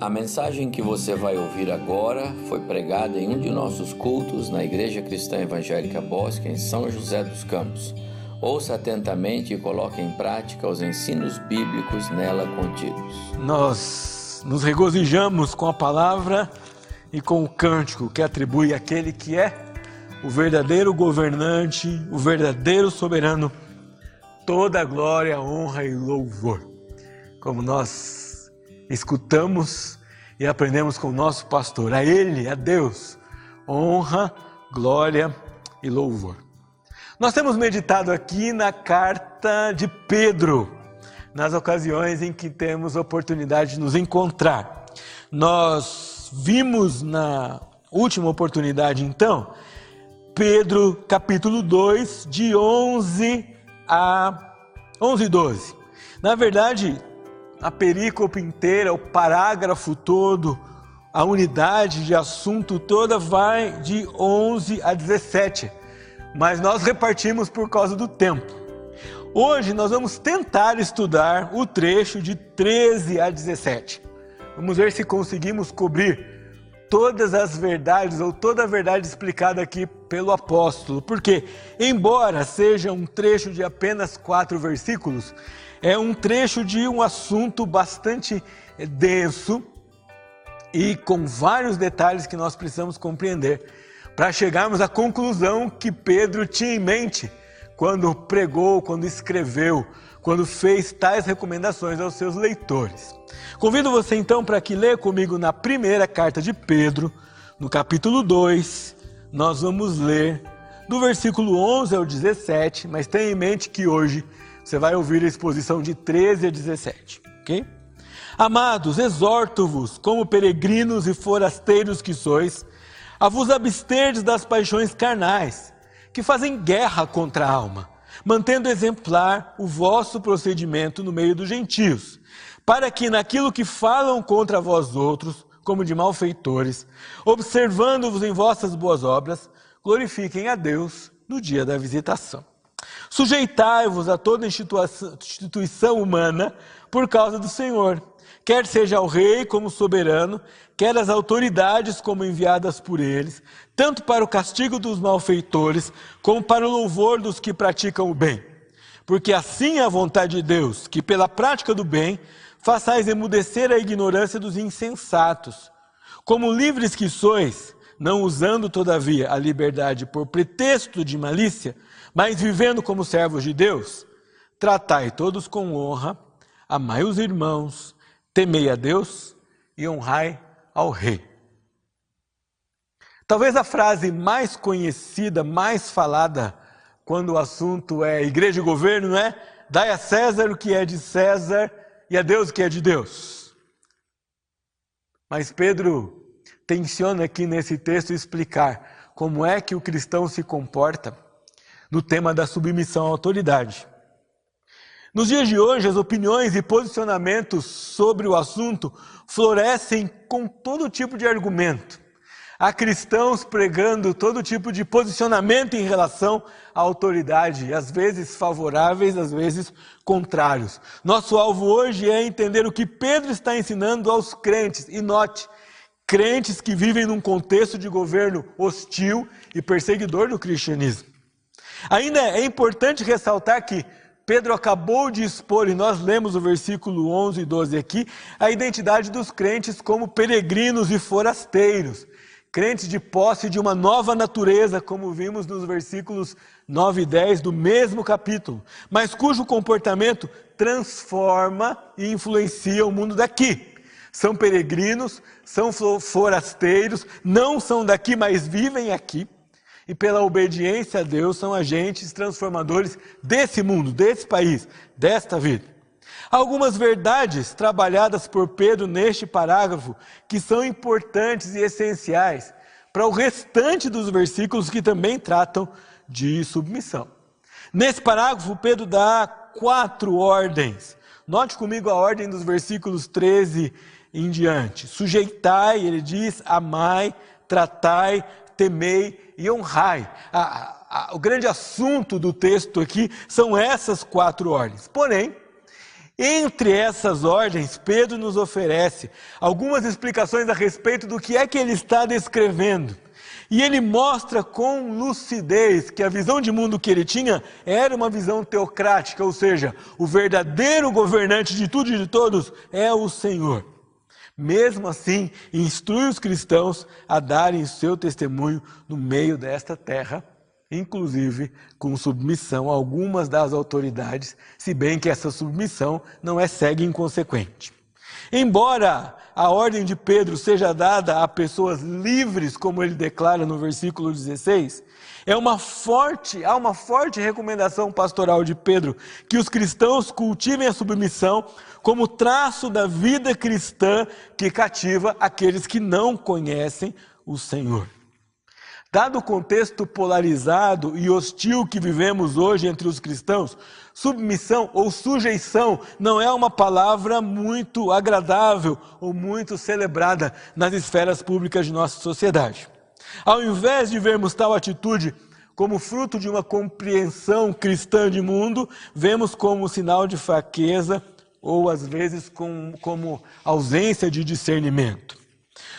A mensagem que você vai ouvir agora foi pregada em um de nossos cultos na Igreja Cristã Evangélica Bosque, em São José dos Campos. Ouça atentamente e coloque em prática os ensinos bíblicos nela contidos. Nós nos regozijamos com a palavra e com o cântico que atribui àquele que é o verdadeiro governante, o verdadeiro soberano, toda a glória, honra e louvor. Como nós escutamos e aprendemos com o nosso pastor. A Ele, a Deus, honra, glória e louvor. Nós temos meditado aqui na carta de Pedro, nas ocasiões em que temos oportunidade de nos encontrar. Nós vimos na última oportunidade, então, Pedro capítulo 2, de 11 a 11 e 12. Na verdade, a perícope inteira, o parágrafo todo, a unidade de assunto toda vai de 11 a 17, mas nós repartimos por causa do tempo. Hoje nós vamos tentar estudar o trecho de 13 a 17. Vamos ver se conseguimos cobrir todas as verdades ou toda a verdade explicada aqui pelo apóstolo, porque, embora seja um trecho de apenas quatro versículos, é um trecho de um assunto bastante denso e com vários detalhes que nós precisamos compreender para chegarmos à conclusão que Pedro tinha em mente quando pregou, quando escreveu, quando fez tais recomendações aos seus leitores. Convido você então para que leia comigo na primeira carta de Pedro, no capítulo 2, nós vamos ler do versículo 11 ao 17, mas tenha em mente que hoje você vai ouvir a exposição de 13 a 17, ok? Amados, exorto-vos, como peregrinos e forasteiros que sois, a vos absterdes das paixões carnais, que fazem guerra contra a alma, mantendo exemplar o vosso procedimento no meio dos gentios, para que naquilo que falam contra vós outros, como de malfeitores, observando-vos em vossas boas obras, glorifiquem a Deus no dia da visitação. Sujeitai-vos a toda instituição humana por causa do Senhor, quer seja o rei como soberano, quer as autoridades como enviadas por eles, tanto para o castigo dos malfeitores, como para o louvor dos que praticam o bem. Porque assim é a vontade de Deus, que pela prática do bem façais emudecer a ignorância dos insensatos. Como livres que sois, não usando todavia a liberdade por pretexto de malícia, mas vivendo como servos de Deus, tratai todos com honra, amai os irmãos, temei a Deus e honrai ao rei. Talvez a frase mais conhecida, mais falada, quando o assunto é igreja e governo, não é? Dai a César o que é de César e a Deus o que é de Deus. Mas Pedro tenciona aqui nesse texto explicar como é que o cristão se comporta no tema da submissão à autoridade. Nos dias de hoje, as opiniões e posicionamentos sobre o assunto florescem com todo tipo de argumento. Há cristãos pregando todo tipo de posicionamento em relação à autoridade, às vezes favoráveis, às vezes contrários. Nosso alvo hoje é entender o que Pedro está ensinando aos crentes. E note, crentes que vivem num contexto de governo hostil e perseguidor do cristianismo. Ainda é importante ressaltar que Pedro acabou de expor, e nós lemos o versículo 11 e 12 aqui, a identidade dos crentes como peregrinos e forasteiros, crentes de posse de uma nova natureza, como vimos nos versículos 9 e 10 do mesmo capítulo, mas cujo comportamento transforma e influencia o mundo daqui. São peregrinos, são forasteiros, não são daqui, mas vivem aqui e pela obediência a Deus são agentes transformadores desse mundo, desse país, desta vida. Algumas verdades trabalhadas por Pedro neste parágrafo que são importantes e essenciais para o restante dos versículos que também tratam de submissão. Nesse parágrafo, Pedro dá quatro ordens. Note comigo a ordem dos versículos 13 em diante. Sujeitai, ele diz, amai, tratai, temei e honrai. A, a, o grande assunto do texto aqui são essas quatro ordens. Porém, Entre essas ordens, Pedro nos oferece algumas explicações a respeito do que é que ele está descrevendo. E ele mostra com lucidez que a visão de mundo que ele tinha era uma visão teocrática, ou seja, o verdadeiro governante de tudo e de todos é o Senhor. Mesmo assim, instrui os cristãos a darem o seu testemunho no meio desta terra, inclusive com submissão a algumas das autoridades, se bem que essa submissão não é cega e inconsequente. Embora a ordem de Pedro seja dada a pessoas livres, como ele declara no versículo 16, é uma forte, há uma forte recomendação pastoral de Pedro que os cristãos cultivem a submissão como traço da vida cristã que cativa aqueles que não conhecem o Senhor. Dado o contexto polarizado e hostil que vivemos hoje entre os cristãos, submissão ou sujeição não é uma palavra muito agradável ou muito celebrada nas esferas públicas de nossa sociedade. Ao invés de vermos tal atitude como fruto de uma compreensão cristã de mundo, vemos como sinal de fraqueza ou às vezes com, como ausência de discernimento.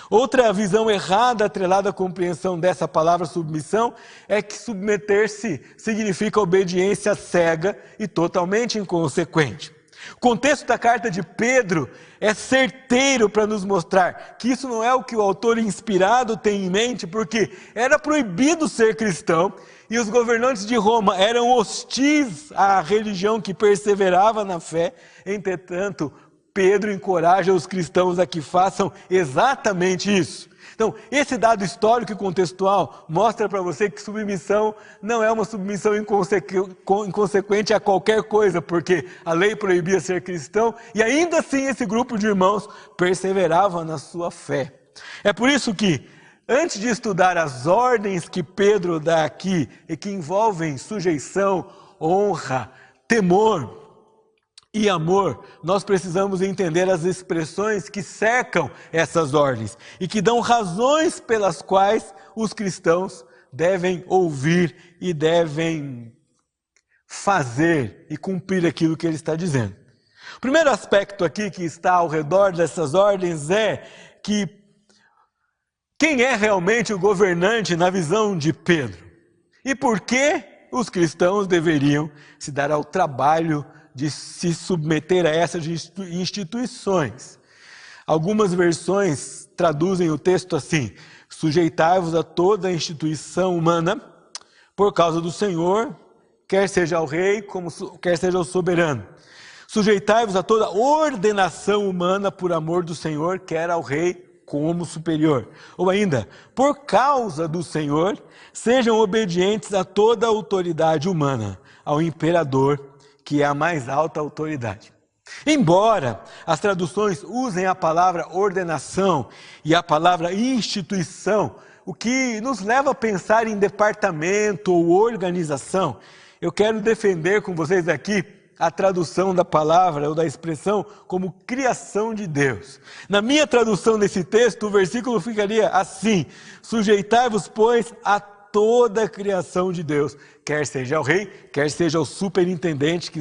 Outra visão errada atrelada à compreensão dessa palavra submissão é que submeter-se significa obediência cega e totalmente inconsequente. O contexto da carta de Pedro é certeiro para nos mostrar que isso não é o que o autor inspirado tem em mente, porque era proibido ser cristão e os governantes de Roma eram hostis à religião que perseverava na fé. Entretanto, Pedro encoraja os cristãos a que façam exatamente isso. Então, esse dado histórico e contextual mostra para você que submissão não é uma submissão inconsequente a qualquer coisa, porque a lei proibia ser cristão e ainda assim esse grupo de irmãos perseverava na sua fé. É por isso que, antes de estudar as ordens que Pedro dá aqui e que envolvem sujeição, honra, temor, e amor, nós precisamos entender as expressões que cercam essas ordens e que dão razões pelas quais os cristãos devem ouvir e devem fazer e cumprir aquilo que ele está dizendo. O primeiro aspecto aqui que está ao redor dessas ordens é que quem é realmente o governante na visão de Pedro? E por que os cristãos deveriam se dar ao trabalho de se submeter a essas instituições. Algumas versões traduzem o texto assim: sujeitai-vos a toda a instituição humana por causa do Senhor, quer seja ao rei, como quer seja ao soberano. Sujeitai-vos a toda ordenação humana por amor do Senhor, quer ao rei como superior. Ou ainda, por causa do Senhor, sejam obedientes a toda autoridade humana, ao imperador que é a mais alta autoridade. Embora as traduções usem a palavra ordenação e a palavra instituição, o que nos leva a pensar em departamento ou organização, eu quero defender com vocês aqui a tradução da palavra ou da expressão como criação de Deus. Na minha tradução desse texto, o versículo ficaria assim: Sujeitai-vos, pois, a toda a criação de Deus, quer seja o rei, quer seja o superintendente que,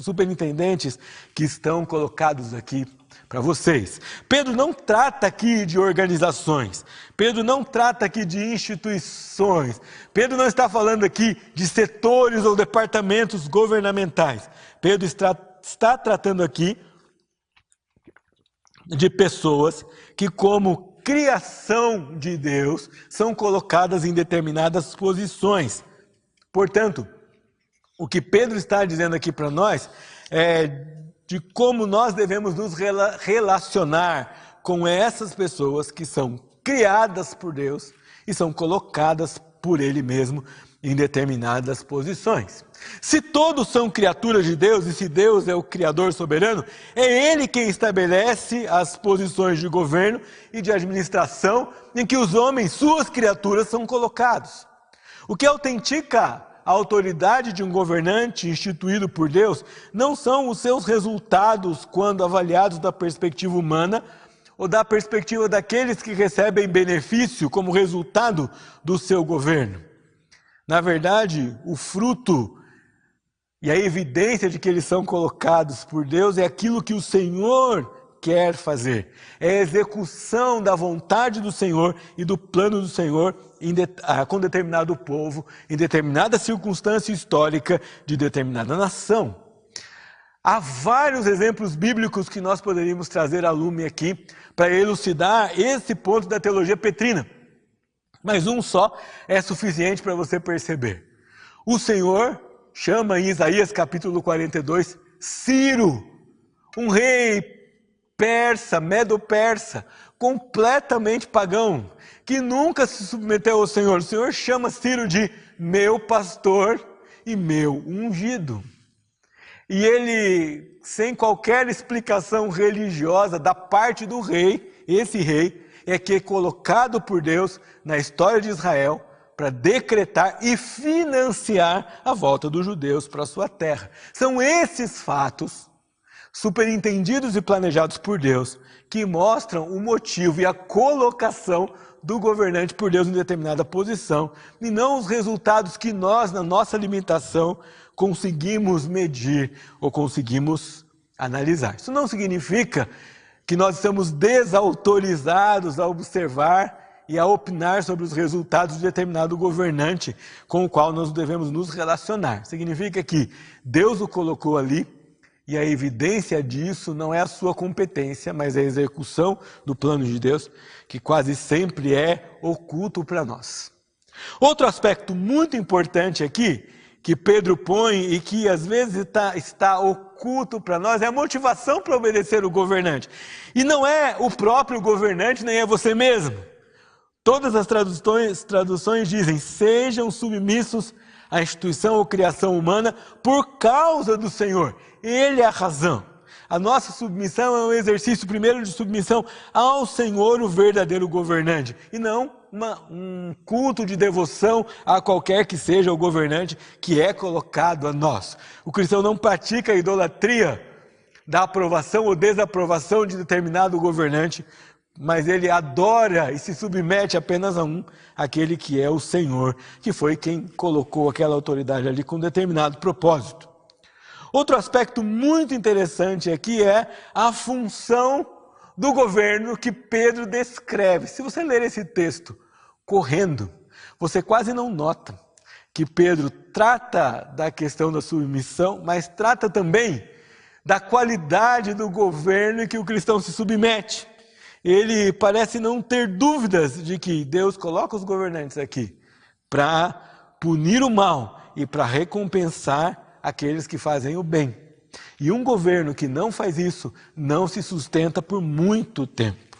superintendentes que estão colocados aqui para vocês. Pedro não trata aqui de organizações, Pedro não trata aqui de instituições, Pedro não está falando aqui de setores ou departamentos governamentais. Pedro está, está tratando aqui de pessoas que, como criação de Deus são colocadas em determinadas posições. Portanto, o que Pedro está dizendo aqui para nós é de como nós devemos nos relacionar com essas pessoas que são criadas por Deus e são colocadas por Ele mesmo em determinadas posições. Se todos são criaturas de Deus e se Deus é o Criador soberano, é Ele quem estabelece as posições de governo e de administração em que os homens, suas criaturas, são colocados. O que autentica a autoridade de um governante instituído por Deus não são os seus resultados quando avaliados da perspectiva humana ou da perspectiva daqueles que recebem benefício como resultado do seu governo. Na verdade, o fruto E a evidência de que eles são colocados por Deus é aquilo que o Senhor quer fazer. É a execução da vontade do Senhor e do plano do Senhor ah, com determinado povo, em determinada circunstância histórica de determinada nação. Há vários exemplos bíblicos que nós poderíamos trazer a lume aqui para elucidar esse ponto da teologia petrina. Mas um só é suficiente para você perceber. O Senhor chama em Isaías capítulo 42 Ciro, um rei persa, medo-persa, completamente pagão, que nunca se submeteu ao Senhor. O Senhor chama Ciro de meu pastor e meu ungido. E ele, sem qualquer explicação religiosa da parte do rei, esse rei é que é colocado por Deus na história de Israel para decretar e financiar a volta dos judeus para sua terra. São esses fatos, superentendidos e planejados por Deus, que mostram o motivo e a colocação do governante por Deus em determinada posição, e não os resultados que nós, na nossa limitação, conseguimos medir ou conseguimos analisar. Isso não significa que nós estamos desautorizados a observar e a opinar sobre os resultados de determinado governante com o qual nós devemos nos relacionar. Significa que Deus o colocou ali e a evidência disso não é a sua competência, mas é a execução do plano de Deus, que quase sempre é oculto para nós. Outro aspecto muito importante aqui que Pedro põe e que às vezes está, está oculto para nós é a motivação para obedecer o governante. E não é o próprio governante, nem é você mesmo. Todas as traduções, traduções dizem: sejam submissos à instituição ou criação humana por causa do Senhor. Ele é a razão. A nossa submissão é um exercício primeiro de submissão ao Senhor, o verdadeiro governante, e não uma, um culto de devoção a qualquer que seja o governante que é colocado a nós. O cristão não pratica a idolatria da aprovação ou desaprovação de determinado governante, mas ele adora e se submete apenas a um, aquele que é o Senhor, que foi quem colocou aquela autoridade ali com determinado propósito. Outro aspecto muito interessante aqui é a função do governo que Pedro descreve. Se você ler esse texto correndo, você quase não nota que Pedro trata da questão da submissão, mas trata também da qualidade do governo em que o cristão se submete. Ele parece não ter dúvidas de que Deus coloca os governantes aqui para punir o mal e para recompensar aqueles que fazem o bem. E um governo que não faz isso não se sustenta por muito tempo.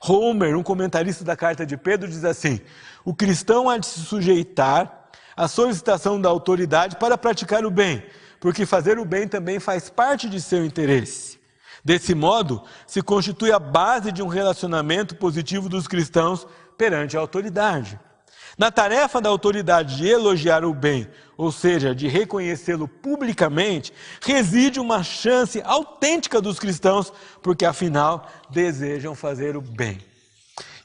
Homer, um comentarista da carta de Pedro, diz assim: o cristão há de se sujeitar à solicitação da autoridade para praticar o bem, porque fazer o bem também faz parte de seu interesse. Desse modo, se constitui a base de um relacionamento positivo dos cristãos perante a autoridade. Na tarefa da autoridade de elogiar o bem, ou seja, de reconhecê-lo publicamente, reside uma chance autêntica dos cristãos, porque afinal desejam fazer o bem.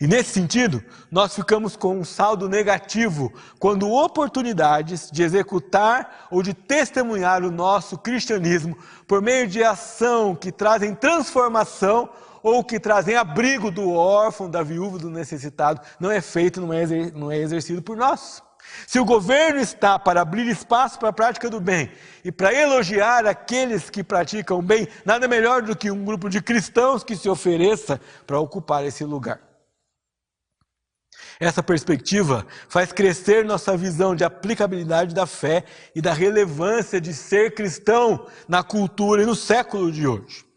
E nesse sentido, nós ficamos com um saldo negativo quando oportunidades de executar ou de testemunhar o nosso cristianismo por meio de ação que trazem transformação ou que trazem abrigo do órfão, da viúva, do necessitado, não é feito, não é, não é exercido por nós. Se o governo está para abrir espaço para a prática do bem e para elogiar aqueles que praticam o bem, nada melhor do que um grupo de cristãos que se ofereça para ocupar esse lugar. Essa perspectiva faz crescer nossa visão de aplicabilidade da fé e da relevância de ser cristão na cultura e no século de hoje.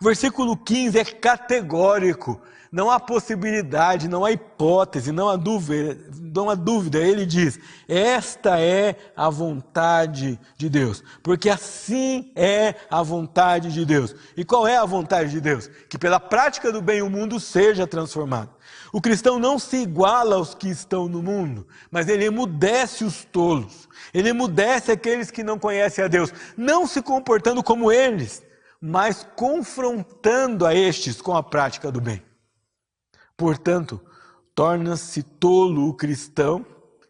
O versículo 15 é categórico. Não há possibilidade, não há hipótese, não há dúvida, não há dúvida. Ele diz: Esta é a vontade de Deus, porque assim é a vontade de Deus. E qual é a vontade de Deus? Que pela prática do bem o mundo seja transformado. O cristão não se iguala aos que estão no mundo, mas ele emudece os tolos, ele emudece aqueles que não conhecem a Deus, não se comportando como eles, mas confrontando a estes com a prática do bem. Portanto, torna-se tolo o cristão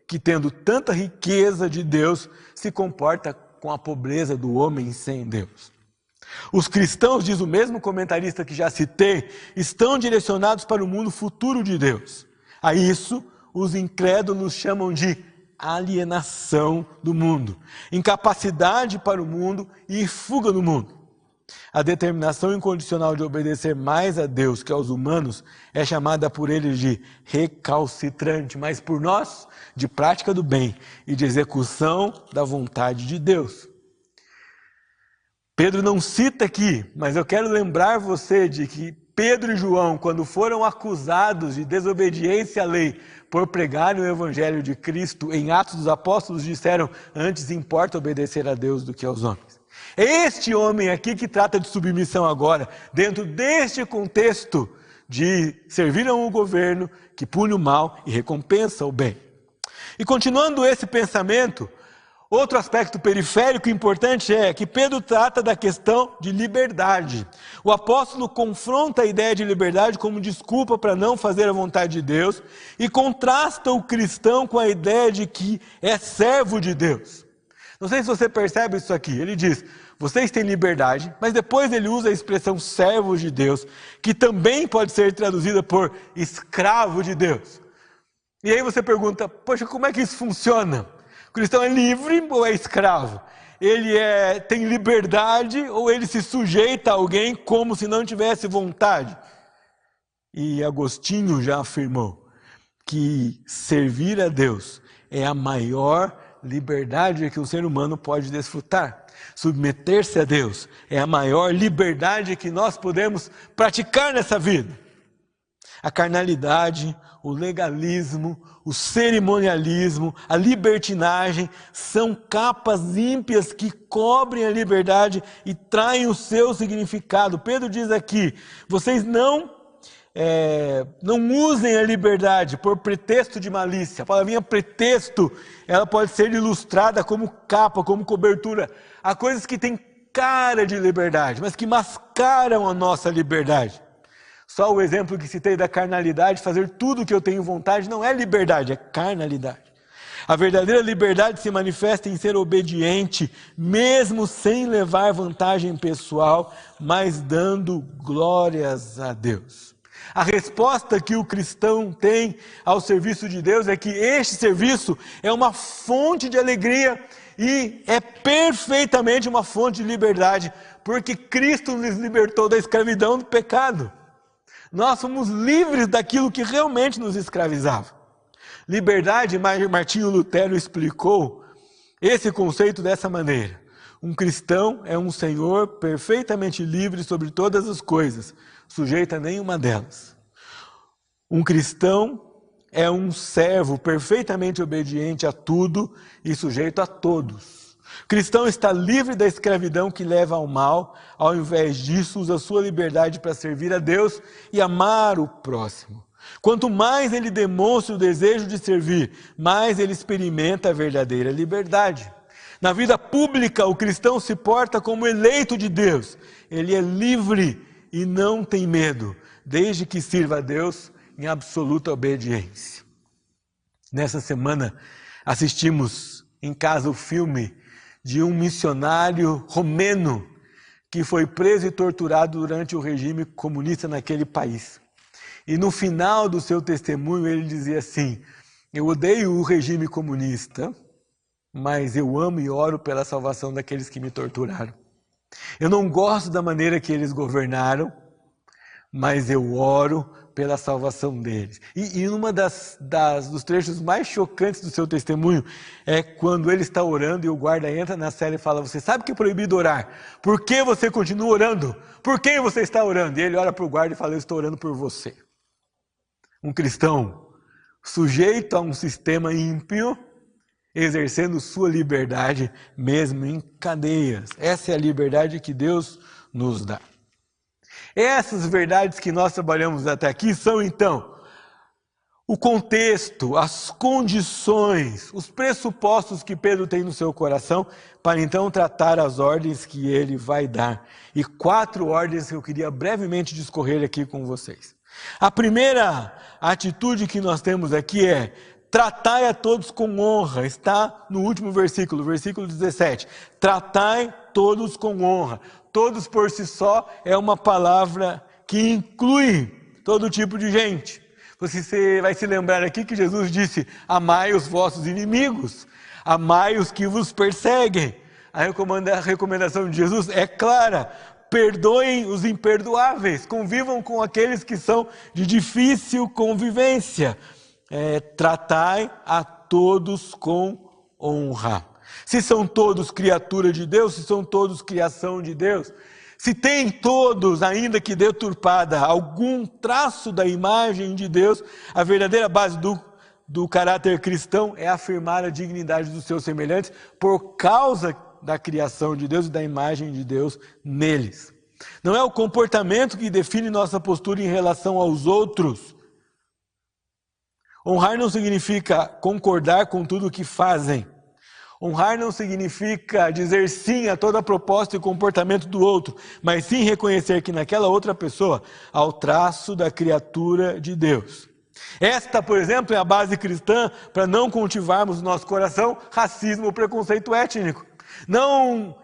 que, tendo tanta riqueza de Deus, se comporta com a pobreza do homem sem Deus. Os cristãos, diz o mesmo comentarista que já citei, estão direcionados para o mundo futuro de Deus. A isso, os incrédulos chamam de alienação do mundo, incapacidade para o mundo e fuga do mundo. A determinação incondicional de obedecer mais a Deus que aos humanos é chamada por eles de recalcitrante, mas por nós, de prática do bem e de execução da vontade de Deus. Pedro não cita aqui, mas eu quero lembrar você de que Pedro e João, quando foram acusados de desobediência à lei por pregarem o evangelho de Cristo em Atos dos Apóstolos, disseram: Antes importa obedecer a Deus do que aos homens. É este homem aqui que trata de submissão agora, dentro deste contexto de servir a um governo que pune o mal e recompensa o bem. E continuando esse pensamento, Outro aspecto periférico importante é que Pedro trata da questão de liberdade. O apóstolo confronta a ideia de liberdade como desculpa para não fazer a vontade de Deus e contrasta o cristão com a ideia de que é servo de Deus. Não sei se você percebe isso aqui. Ele diz: vocês têm liberdade, mas depois ele usa a expressão servo de Deus, que também pode ser traduzida por escravo de Deus. E aí você pergunta: poxa, como é que isso funciona? cristão é livre ou é escravo? Ele é, tem liberdade ou ele se sujeita a alguém como se não tivesse vontade? E Agostinho já afirmou que servir a Deus é a maior liberdade que o ser humano pode desfrutar. Submeter-se a Deus é a maior liberdade que nós podemos praticar nessa vida. A carnalidade, o legalismo, o cerimonialismo, a libertinagem são capas ímpias que cobrem a liberdade e traem o seu significado. Pedro diz aqui: vocês não é, não usem a liberdade por pretexto de malícia. A palavrinha pretexto, ela pode ser ilustrada como capa, como cobertura. Há coisas que têm cara de liberdade, mas que mascaram a nossa liberdade. Só o exemplo que citei da carnalidade, fazer tudo o que eu tenho vontade, não é liberdade, é carnalidade. A verdadeira liberdade se manifesta em ser obediente, mesmo sem levar vantagem pessoal, mas dando glórias a Deus. A resposta que o cristão tem ao serviço de Deus é que este serviço é uma fonte de alegria e é perfeitamente uma fonte de liberdade, porque Cristo nos libertou da escravidão do pecado. Nós somos livres daquilo que realmente nos escravizava. Liberdade, Martinho Lutero explicou esse conceito dessa maneira. Um cristão é um senhor perfeitamente livre sobre todas as coisas, sujeito a nenhuma delas. Um cristão é um servo perfeitamente obediente a tudo e sujeito a todos. O cristão está livre da escravidão que leva ao mal, ao invés disso, usa sua liberdade para servir a Deus e amar o próximo. Quanto mais ele demonstra o desejo de servir, mais ele experimenta a verdadeira liberdade. Na vida pública, o cristão se porta como eleito de Deus. Ele é livre e não tem medo, desde que sirva a Deus em absoluta obediência. Nessa semana, assistimos em casa o filme de um missionário romeno que foi preso e torturado durante o regime comunista naquele país. E no final do seu testemunho ele dizia assim: Eu odeio o regime comunista, mas eu amo e oro pela salvação daqueles que me torturaram. Eu não gosto da maneira que eles governaram, mas eu oro pela salvação deles. E, e uma das, das, dos trechos mais chocantes do seu testemunho é quando ele está orando e o guarda entra na cela e fala: Você sabe que é proibido orar? Por que você continua orando? Por quem você está orando? E ele olha para o guarda e fala: Eu estou orando por você. Um cristão sujeito a um sistema ímpio, exercendo sua liberdade mesmo em cadeias. Essa é a liberdade que Deus nos dá. Essas verdades que nós trabalhamos até aqui são então o contexto, as condições, os pressupostos que Pedro tem no seu coração para então tratar as ordens que ele vai dar. E quatro ordens que eu queria brevemente discorrer aqui com vocês. A primeira atitude que nós temos aqui é Tratai a todos com honra, está no último versículo, versículo 17. Tratai todos com honra. Todos por si só é uma palavra que inclui todo tipo de gente. Você vai se lembrar aqui que Jesus disse: Amai os vossos inimigos, amai os que vos perseguem. A recomendação de Jesus é clara: perdoem os imperdoáveis, convivam com aqueles que são de difícil convivência, é, tratai a todos com honra. Se são todos criatura de Deus, se são todos criação de Deus, se tem todos, ainda que deturpada, algum traço da imagem de Deus, a verdadeira base do, do caráter cristão é afirmar a dignidade dos seus semelhantes por causa da criação de Deus e da imagem de Deus neles. Não é o comportamento que define nossa postura em relação aos outros. Honrar não significa concordar com tudo o que fazem. Honrar não significa dizer sim a toda proposta e comportamento do outro, mas sim reconhecer que naquela outra pessoa há o traço da criatura de Deus. Esta, por exemplo, é a base cristã para não cultivarmos no nosso coração racismo ou preconceito étnico. Não,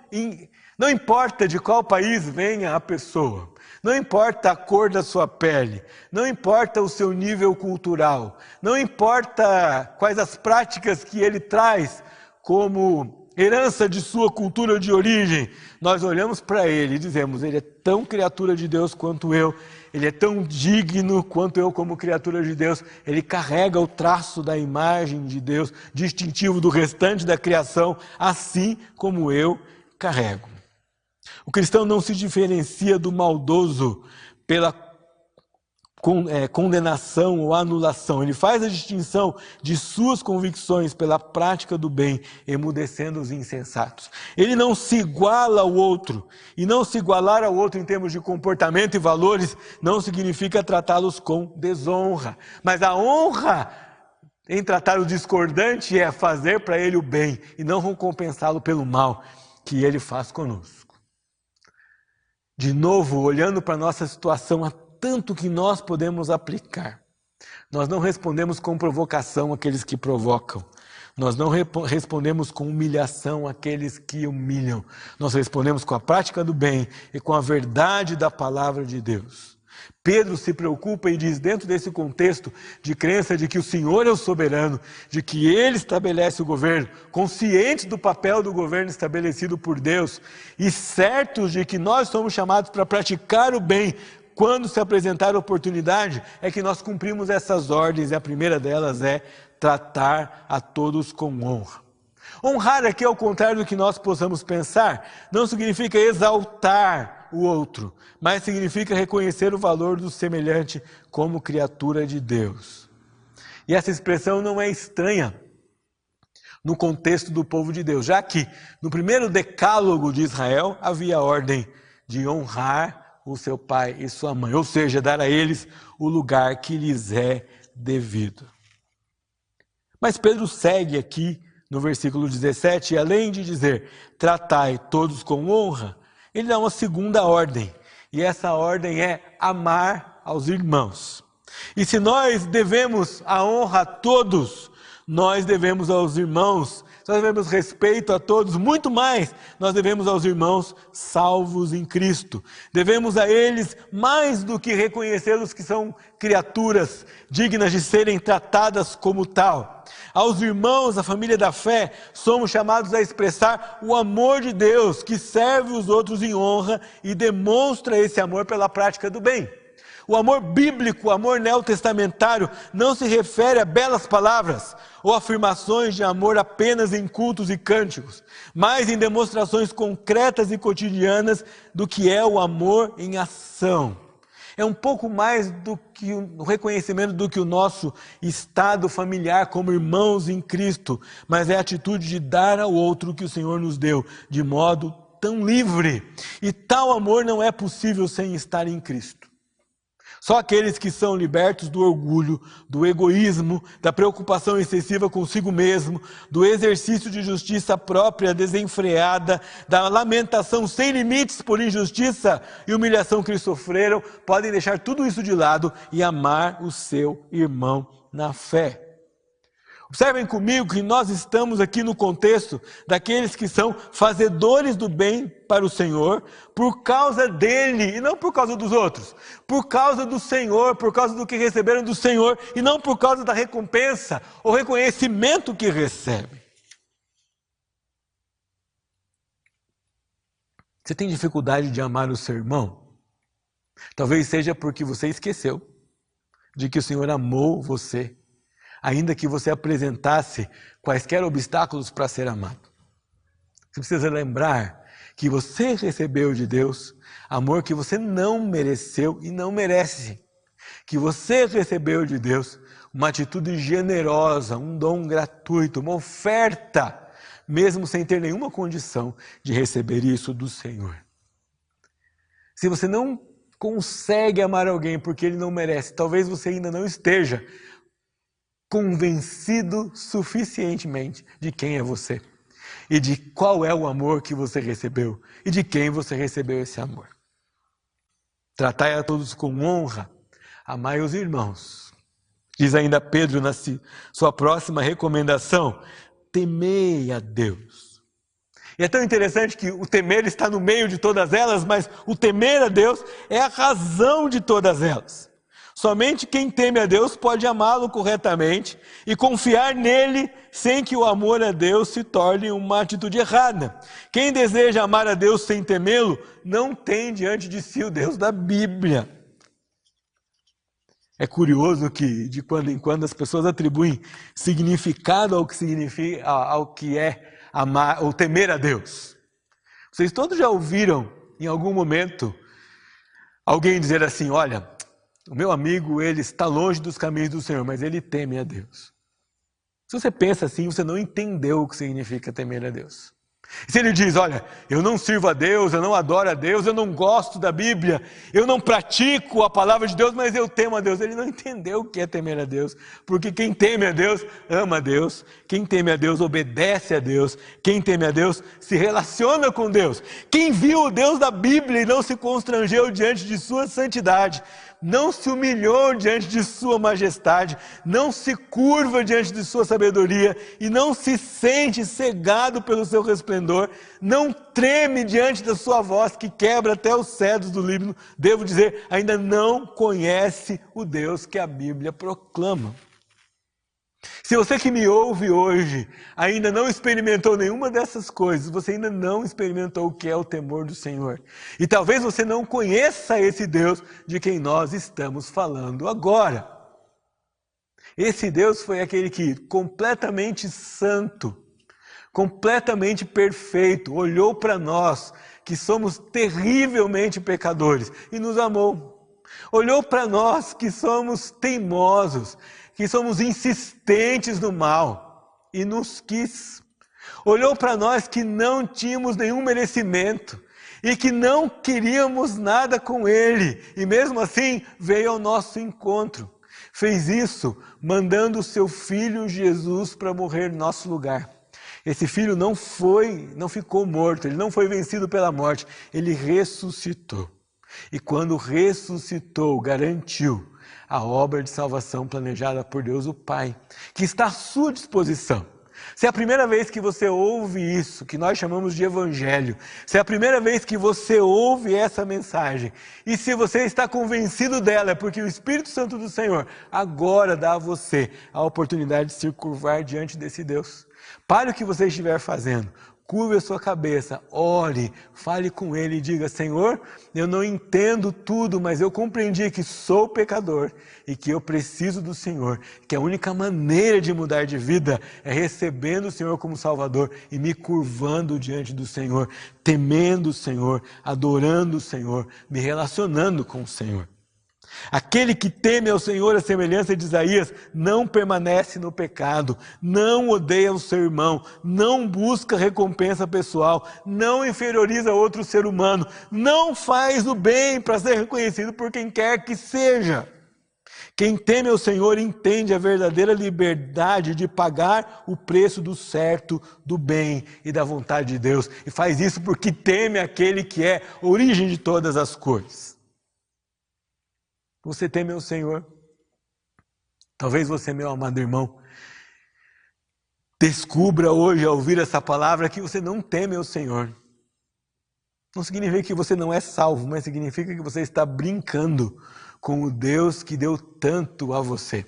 não importa de qual país venha a pessoa, não importa a cor da sua pele, não importa o seu nível cultural, não importa quais as práticas que ele traz como herança de sua cultura de origem, nós olhamos para ele e dizemos: ele é tão criatura de Deus quanto eu, ele é tão digno quanto eu, como criatura de Deus, ele carrega o traço da imagem de Deus, distintivo do restante da criação, assim como eu carrego. O cristão não se diferencia do maldoso pela é, condenação ou anulação. Ele faz a distinção de suas convicções pela prática do bem, emudecendo os insensatos. Ele não se iguala ao outro. E não se igualar ao outro em termos de comportamento e valores não significa tratá-los com desonra. Mas a honra em tratar o discordante é fazer para ele o bem e não recompensá-lo pelo mal que ele faz conosco. De novo, olhando para a nossa situação tanto que nós podemos aplicar. Nós não respondemos com provocação aqueles que provocam. Nós não respondemos com humilhação aqueles que humilham. Nós respondemos com a prática do bem e com a verdade da palavra de Deus. Pedro se preocupa e diz, dentro desse contexto de crença de que o Senhor é o soberano, de que Ele estabelece o governo, conscientes do papel do governo estabelecido por Deus e certos de que nós somos chamados para praticar o bem quando se apresentar a oportunidade, é que nós cumprimos essas ordens, e a primeira delas é tratar a todos com honra. Honrar aqui, ao contrário do que nós possamos pensar, não significa exaltar o outro, mas significa reconhecer o valor do semelhante como criatura de Deus. E essa expressão não é estranha no contexto do povo de Deus, já que no primeiro decálogo de Israel havia a ordem de honrar o seu pai e sua mãe, ou seja, dar a eles o lugar que lhes é devido. Mas Pedro segue aqui no versículo 17, e além de dizer tratai todos com honra, ele dá uma segunda ordem, e essa ordem é amar aos irmãos. E se nós devemos a honra a todos, nós devemos aos irmãos nós devemos respeito a todos, muito mais nós devemos aos irmãos salvos em Cristo. Devemos a eles mais do que reconhecê-los que são criaturas dignas de serem tratadas como tal. Aos irmãos, a família da fé, somos chamados a expressar o amor de Deus que serve os outros em honra e demonstra esse amor pela prática do bem. O amor bíblico, o amor neotestamentário, não se refere a belas palavras ou afirmações de amor apenas em cultos e cânticos, mas em demonstrações concretas e cotidianas do que é o amor em ação. É um pouco mais do que o reconhecimento do que o nosso estado familiar como irmãos em Cristo, mas é a atitude de dar ao outro o que o Senhor nos deu, de modo tão livre. E tal amor não é possível sem estar em Cristo. Só aqueles que são libertos do orgulho, do egoísmo, da preocupação excessiva consigo mesmo, do exercício de justiça própria desenfreada, da lamentação sem limites por injustiça e humilhação que sofreram, podem deixar tudo isso de lado e amar o seu irmão na fé. Observem comigo que nós estamos aqui no contexto daqueles que são fazedores do bem para o Senhor, por causa dele e não por causa dos outros, por causa do Senhor, por causa do que receberam do Senhor e não por causa da recompensa ou reconhecimento que recebem. Você tem dificuldade de amar o seu irmão? Talvez seja porque você esqueceu de que o Senhor amou você ainda que você apresentasse quaisquer obstáculos para ser amado. Você precisa lembrar que você recebeu de Deus amor que você não mereceu e não merece. Que você recebeu de Deus uma atitude generosa, um dom gratuito, uma oferta, mesmo sem ter nenhuma condição de receber isso do Senhor. Se você não consegue amar alguém porque ele não merece, talvez você ainda não esteja convencido suficientemente de quem é você e de qual é o amor que você recebeu e de quem você recebeu esse amor. Tratai a todos com honra, amai os irmãos. Diz ainda Pedro na sua próxima recomendação: temei a Deus. E é tão interessante que o temer está no meio de todas elas, mas o temer a Deus é a razão de todas elas. Somente quem teme a Deus pode amá-lo corretamente e confiar nele sem que o amor a Deus se torne uma atitude errada. Quem deseja amar a Deus sem temê-lo, não tem diante de si o Deus da Bíblia. É curioso que de quando em quando as pessoas atribuem significado ao que significa ao que é amar ou temer a Deus. Vocês todos já ouviram em algum momento alguém dizer assim: "Olha, o meu amigo, ele está longe dos caminhos do Senhor, mas ele teme a Deus. Se você pensa assim, você não entendeu o que significa temer a Deus. Se ele diz, olha, eu não sirvo a Deus, eu não adoro a Deus, eu não gosto da Bíblia, eu não pratico a palavra de Deus, mas eu temo a Deus. Ele não entendeu o que é temer a Deus, porque quem teme a Deus ama a Deus, quem teme a Deus obedece a Deus, quem teme a Deus se relaciona com Deus. Quem viu o Deus da Bíblia e não se constrangeu diante de sua santidade, não se humilhou diante de Sua majestade, não se curva diante de Sua sabedoria e não se sente cegado pelo seu resplendor, não treme diante da Sua voz que quebra até os cedros do Líbano, devo dizer, ainda não conhece o Deus que a Bíblia proclama. Se você que me ouve hoje ainda não experimentou nenhuma dessas coisas, você ainda não experimentou o que é o temor do Senhor. E talvez você não conheça esse Deus de quem nós estamos falando agora. Esse Deus foi aquele que, completamente santo, completamente perfeito, olhou para nós, que somos terrivelmente pecadores, e nos amou. Olhou para nós, que somos teimosos, que somos insistentes no mal e nos quis. Olhou para nós que não tínhamos nenhum merecimento e que não queríamos nada com Ele, e mesmo assim veio ao nosso encontro. Fez isso mandando o seu filho Jesus para morrer em nosso lugar. Esse filho não foi, não ficou morto, ele não foi vencido pela morte, ele ressuscitou. E quando ressuscitou, garantiu a obra de salvação planejada por Deus o Pai, que está à sua disposição. Se é a primeira vez que você ouve isso, que nós chamamos de evangelho, se é a primeira vez que você ouve essa mensagem, e se você está convencido dela, é porque o Espírito Santo do Senhor agora dá a você a oportunidade de se curvar diante desse Deus. Pare o que você estiver fazendo, curve a sua cabeça, ore, fale com Ele e diga: Senhor, eu não entendo tudo, mas eu compreendi que sou pecador e que eu preciso do Senhor, que a única maneira de mudar de vida é recebendo o Senhor como Salvador e me curvando diante do Senhor, temendo o Senhor, adorando o Senhor, me relacionando com o Senhor. Aquele que teme ao Senhor, a semelhança de Isaías, não permanece no pecado, não odeia o seu irmão, não busca recompensa pessoal, não inferioriza outro ser humano, não faz o bem para ser reconhecido por quem quer que seja. Quem teme ao Senhor entende a verdadeira liberdade de pagar o preço do certo, do bem e da vontade de Deus, e faz isso porque teme aquele que é origem de todas as coisas. Você teme o Senhor. Talvez você, meu amado irmão, Descubra hoje, ao ouvir essa palavra, que você não teme o Senhor. Não significa que você não é salvo, mas significa que você está brincando com o Deus que deu tanto a você.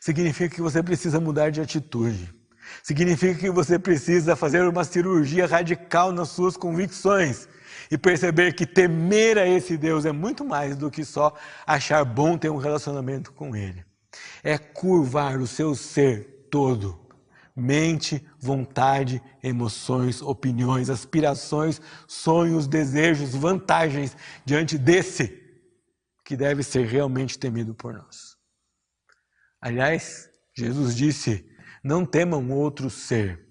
Significa que você precisa mudar de atitude. Significa que você precisa fazer uma cirurgia radical nas suas convicções e perceber que temer a esse Deus é muito mais do que só achar bom ter um relacionamento com Ele. É curvar o seu ser todo mente, vontade, emoções, opiniões, aspirações, sonhos, desejos, vantagens diante desse que deve ser realmente temido por nós. Aliás, Jesus disse: Não temam outro ser,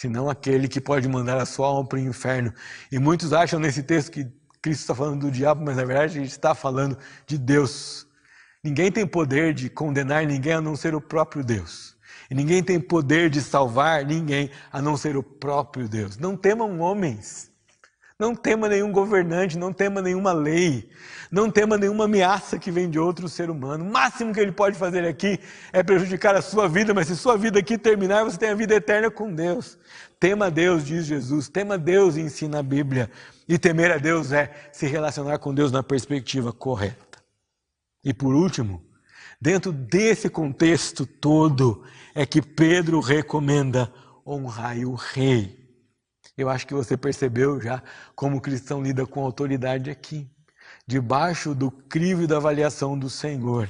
senão aquele que pode mandar a sua alma para o inferno. E muitos acham nesse texto que Cristo está falando do diabo, mas na verdade ele está falando de Deus. Ninguém tem poder de condenar ninguém a não ser o próprio Deus. E ninguém tem poder de salvar ninguém a não ser o próprio Deus. Não temam homens. Não tema nenhum governante, não tema nenhuma lei, não tema nenhuma ameaça que vem de outro ser humano. O máximo que ele pode fazer aqui é prejudicar a sua vida, mas se sua vida aqui terminar, você tem a vida eterna com Deus. Tema Deus, diz Jesus, tema Deus, ensina a Bíblia. E temer a Deus é se relacionar com Deus na perspectiva correta. E por último, dentro desse contexto todo, é que Pedro recomenda honrar o rei. Eu acho que você percebeu já como o cristão lida com autoridade aqui, debaixo do crivo da avaliação do Senhor.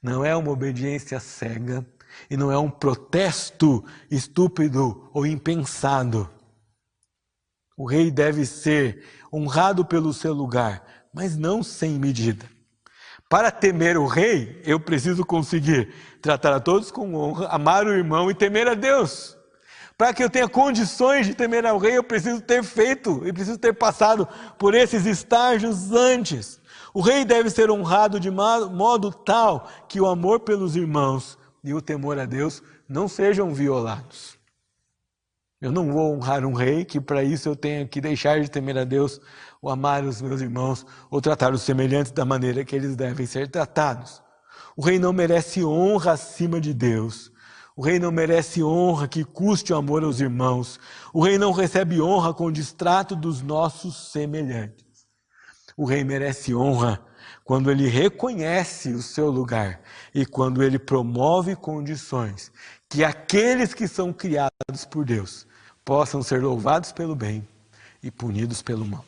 Não é uma obediência cega e não é um protesto estúpido ou impensado. O rei deve ser honrado pelo seu lugar, mas não sem medida. Para temer o rei, eu preciso conseguir tratar a todos com honra, amar o irmão e temer a Deus. Para que eu tenha condições de temer ao rei, eu preciso ter feito e preciso ter passado por esses estágios antes. O rei deve ser honrado de modo tal que o amor pelos irmãos e o temor a Deus não sejam violados. Eu não vou honrar um rei que para isso eu tenha que deixar de temer a Deus, ou amar os meus irmãos, ou tratar os semelhantes da maneira que eles devem ser tratados. O rei não merece honra acima de Deus. O rei não merece honra que custe o amor aos irmãos. O rei não recebe honra com o distrato dos nossos semelhantes. O rei merece honra quando ele reconhece o seu lugar e quando ele promove condições que aqueles que são criados por Deus possam ser louvados pelo bem e punidos pelo mal.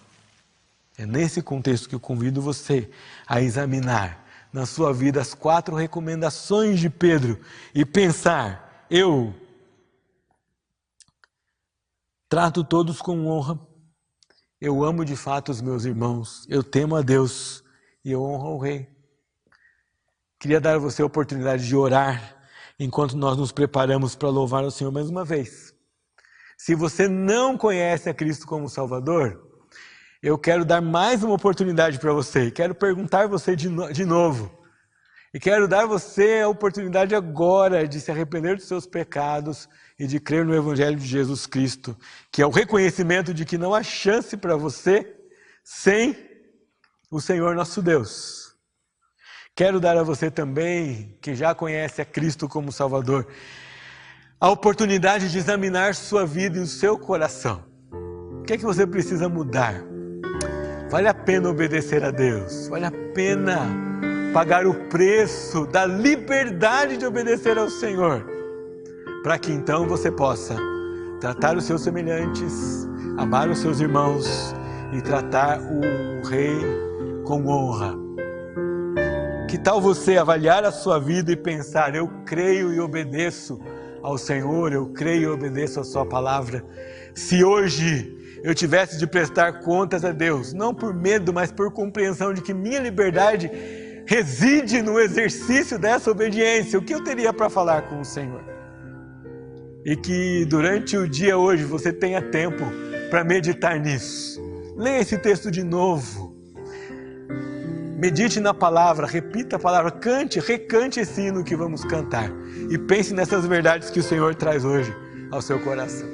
É nesse contexto que eu convido você a examinar na sua vida as quatro recomendações de Pedro e pensar: eu trato todos com honra, eu amo de fato os meus irmãos, eu temo a Deus e eu honro o Rei. Queria dar a você a oportunidade de orar enquanto nós nos preparamos para louvar o Senhor mais uma vez. Se você não conhece a Cristo como Salvador, eu quero dar mais uma oportunidade para você. Quero perguntar você de, no, de novo. E quero dar você a oportunidade agora de se arrepender dos seus pecados e de crer no Evangelho de Jesus Cristo, que é o reconhecimento de que não há chance para você sem o Senhor nosso Deus. Quero dar a você também, que já conhece a Cristo como Salvador, a oportunidade de examinar sua vida e o seu coração. O que é que você precisa mudar? Vale a pena obedecer a Deus, vale a pena pagar o preço da liberdade de obedecer ao Senhor, para que então você possa tratar os seus semelhantes, amar os seus irmãos e tratar o Rei com honra. Que tal você avaliar a sua vida e pensar: eu creio e obedeço ao Senhor, eu creio e obedeço a Sua palavra. Se hoje eu tivesse de prestar contas a Deus, não por medo, mas por compreensão de que minha liberdade reside no exercício dessa obediência. O que eu teria para falar com o Senhor? E que durante o dia hoje você tenha tempo para meditar nisso. Leia esse texto de novo. Medite na palavra, repita a palavra, cante, recante esse hino que vamos cantar. E pense nessas verdades que o Senhor traz hoje ao seu coração.